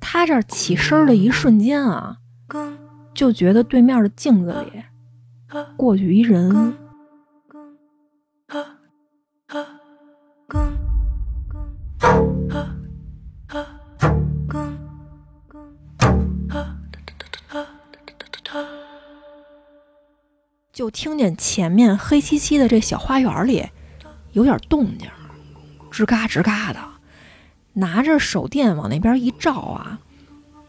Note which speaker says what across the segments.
Speaker 1: 他这起身的一瞬间啊，就觉得对面的镜子里过去一人，就听见前面黑漆漆的这小花园里有点动静，吱嘎吱嘎的，拿着手电往那边一照啊，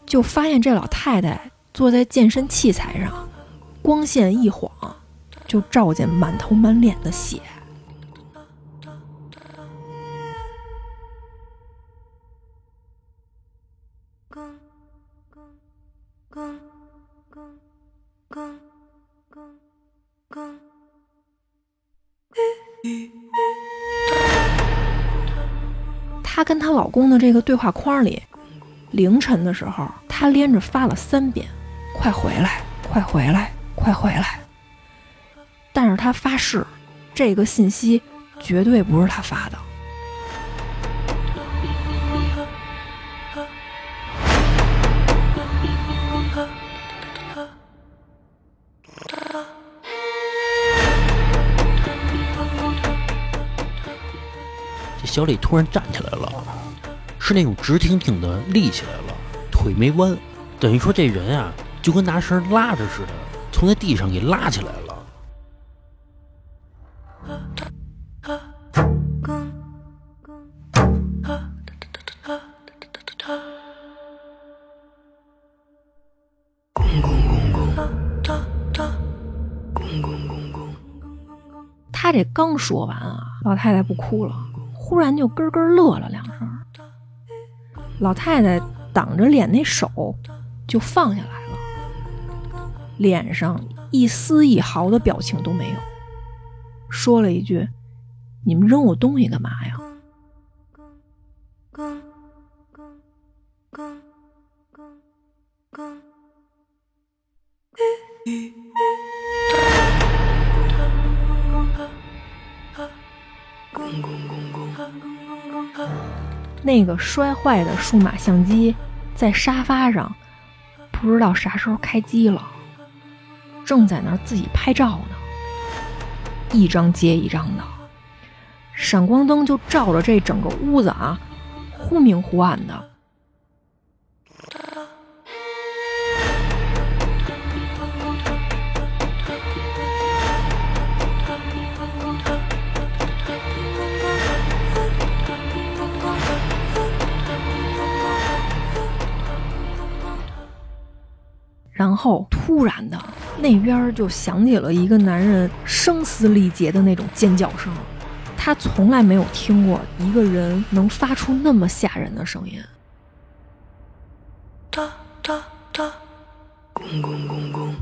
Speaker 1: 就发现这老太太坐在健身器材上，光线一晃，就照见满头满脸的血。她跟她老公的这个对话框里，凌晨的时候，她连着发了三遍：“快回来，快回来，快回来。”但是她发誓，这个信息绝对不是她发的。
Speaker 2: 这小李突然站起来了，是那种直挺挺的立起来了，腿没弯，等于说这人啊就跟拿绳拉着似的，从那地上给拉起来了。
Speaker 3: 公公公公，公公公公，
Speaker 1: 她这刚说完啊，老太太不哭了，忽然就咯咯乐了两声。老太太挡着脸那手就放下来了，脸上一丝一毫的表情都没有，说了一句：“你们扔我东西干嘛呀？”那个摔坏的数码相机在沙发上，不知道啥时候开机了，正在那儿自己拍照呢，一张接一张的，闪光灯就照着这整个屋子啊，忽明忽暗的。然后突然的，那边就响起了一个男人声嘶力竭的那种尖叫声，他从来没有听过一个人能发出那么吓人的声音。
Speaker 3: 哒哒哒，公公公公，